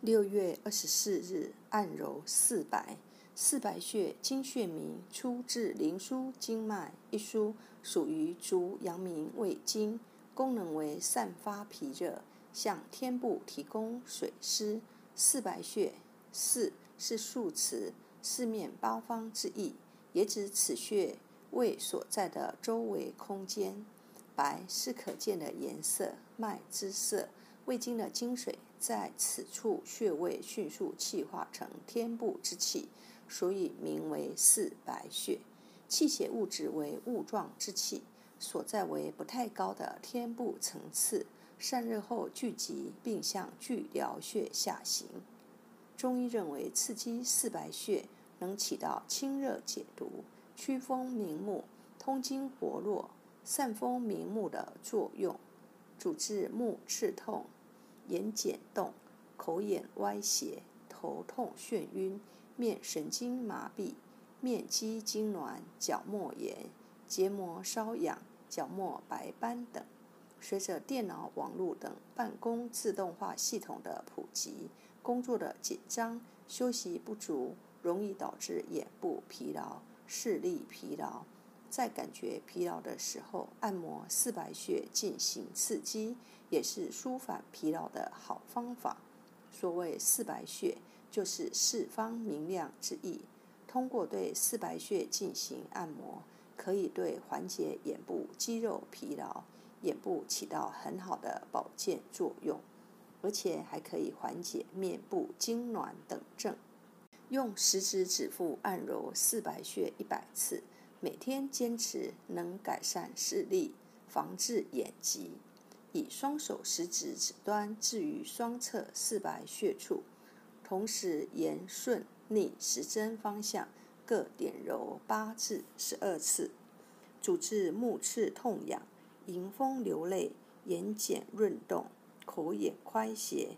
六月二十四日，按揉四白。四白穴，经穴名，出自《灵枢·经脉》一书，属于足阳明胃经，功能为散发脾热，向天部提供水湿。四白穴，四是数词，四面八方之意，也指此穴位所在的周围空间。白是可见的颜色，脉之色。胃经的精水在此处穴位迅速气化成天部之气，所以名为四白穴。气血物质为雾状之气，所在为不太高的天部层次，散热后聚集，并向巨髎穴下行。中医认为，刺激四白穴能起到清热解毒、祛风明目、通经活络、散风明目的作用，主治目赤痛。眼睑动、口眼歪斜、头痛眩晕、面神经麻痹、面肌痉挛、角膜炎、结膜瘙痒、角膜白斑等。随着电脑、网络等办公自动化系统的普及，工作的紧张、休息不足，容易导致眼部疲劳、视力疲劳。在感觉疲劳的时候，按摩四白穴进行刺激，也是舒缓疲劳的好方法。所谓四白穴，就是四方明亮之意。通过对四白穴进行按摩，可以对缓解眼部肌肉疲劳、眼部起到很好的保健作用，而且还可以缓解面部痉挛等症。用食指指腹按揉四白穴一百次。每天坚持能改善视力，防治眼疾。以双手食指指端置于双侧四白穴处，同时沿顺逆时针方向各点揉八至十二次，主治目赤痛痒、迎风流泪、眼睑润动、口眼快斜。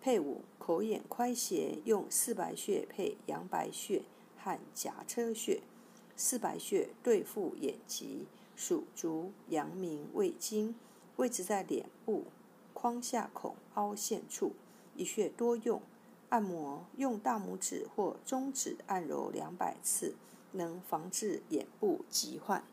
配伍口眼快斜，用四白穴配阳白穴和颊车穴。四白穴对付眼疾，属足阳明胃经，位置在脸部眶下孔凹陷处，一穴多用。按摩用大拇指或中指按揉两百次，能防治眼部疾患。